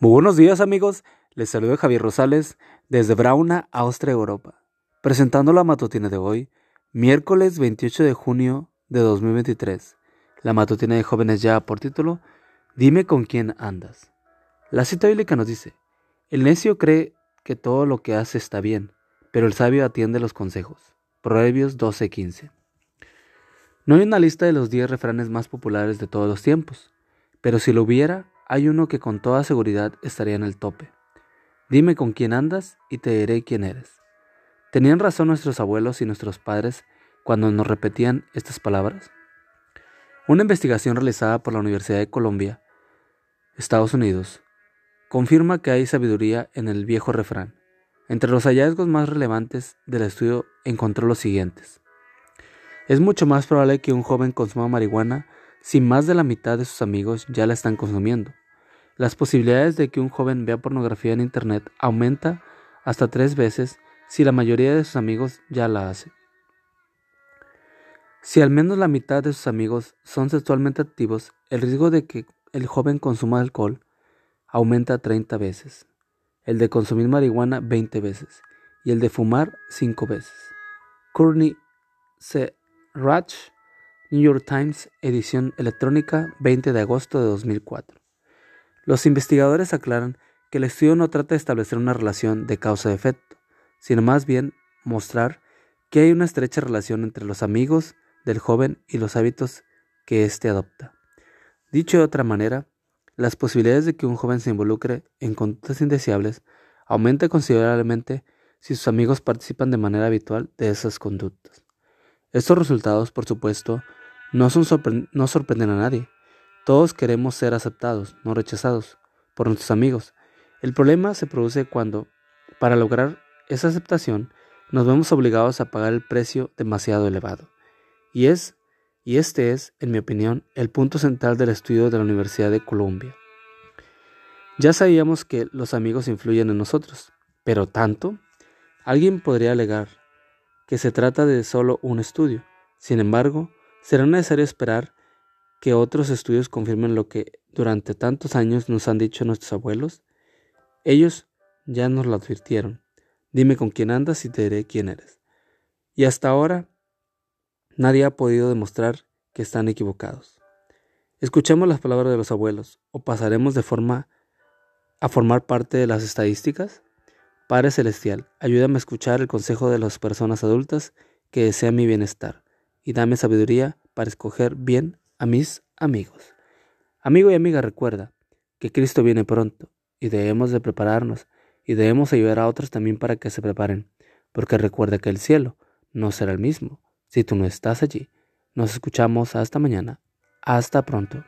Muy buenos días amigos, les saludo Javier Rosales desde Brauna, Austria, Europa, presentando la matutina de hoy, miércoles 28 de junio de 2023. La matutina de jóvenes ya por título, Dime con quién andas. La cita bíblica nos dice, el necio cree que todo lo que hace está bien, pero el sabio atiende los consejos. Proverbios 12:15. No hay una lista de los 10 refranes más populares de todos los tiempos, pero si lo hubiera, hay uno que con toda seguridad estaría en el tope. Dime con quién andas y te diré quién eres. ¿Tenían razón nuestros abuelos y nuestros padres cuando nos repetían estas palabras? Una investigación realizada por la Universidad de Columbia, Estados Unidos, confirma que hay sabiduría en el viejo refrán. Entre los hallazgos más relevantes del estudio encontró los siguientes. Es mucho más probable que un joven consuma marihuana si más de la mitad de sus amigos ya la están consumiendo. Las posibilidades de que un joven vea pornografía en Internet aumenta hasta tres veces si la mayoría de sus amigos ya la hace. Si al menos la mitad de sus amigos son sexualmente activos, el riesgo de que el joven consuma alcohol aumenta 30 veces, el de consumir marihuana 20 veces y el de fumar 5 veces. Courtney C. Ratch, New York Times, edición electrónica 20 de agosto de 2004. Los investigadores aclaran que el estudio no trata de establecer una relación de causa-efecto, sino más bien mostrar que hay una estrecha relación entre los amigos del joven y los hábitos que éste adopta. Dicho de otra manera, las posibilidades de que un joven se involucre en conductas indeseables aumentan considerablemente si sus amigos participan de manera habitual de esas conductas. Estos resultados, por supuesto, no, son no sorprenden a nadie, todos queremos ser aceptados, no rechazados, por nuestros amigos. El problema se produce cuando, para lograr esa aceptación, nos vemos obligados a pagar el precio demasiado elevado. Y es, y este es, en mi opinión, el punto central del estudio de la Universidad de Columbia. Ya sabíamos que los amigos influyen en nosotros, pero tanto, alguien podría alegar que se trata de solo un estudio. Sin embargo, será necesario esperar que otros estudios confirmen lo que durante tantos años nos han dicho nuestros abuelos? Ellos ya nos lo advirtieron. Dime con quién andas y te diré quién eres. Y hasta ahora nadie ha podido demostrar que están equivocados. Escuchemos las palabras de los abuelos o pasaremos de forma a formar parte de las estadísticas. Padre Celestial, ayúdame a escuchar el consejo de las personas adultas que desean mi bienestar y dame sabiduría para escoger bien a mis amigos. Amigo y amiga, recuerda que Cristo viene pronto y debemos de prepararnos y debemos ayudar a otros también para que se preparen, porque recuerda que el cielo no será el mismo si tú no estás allí. Nos escuchamos hasta mañana. Hasta pronto.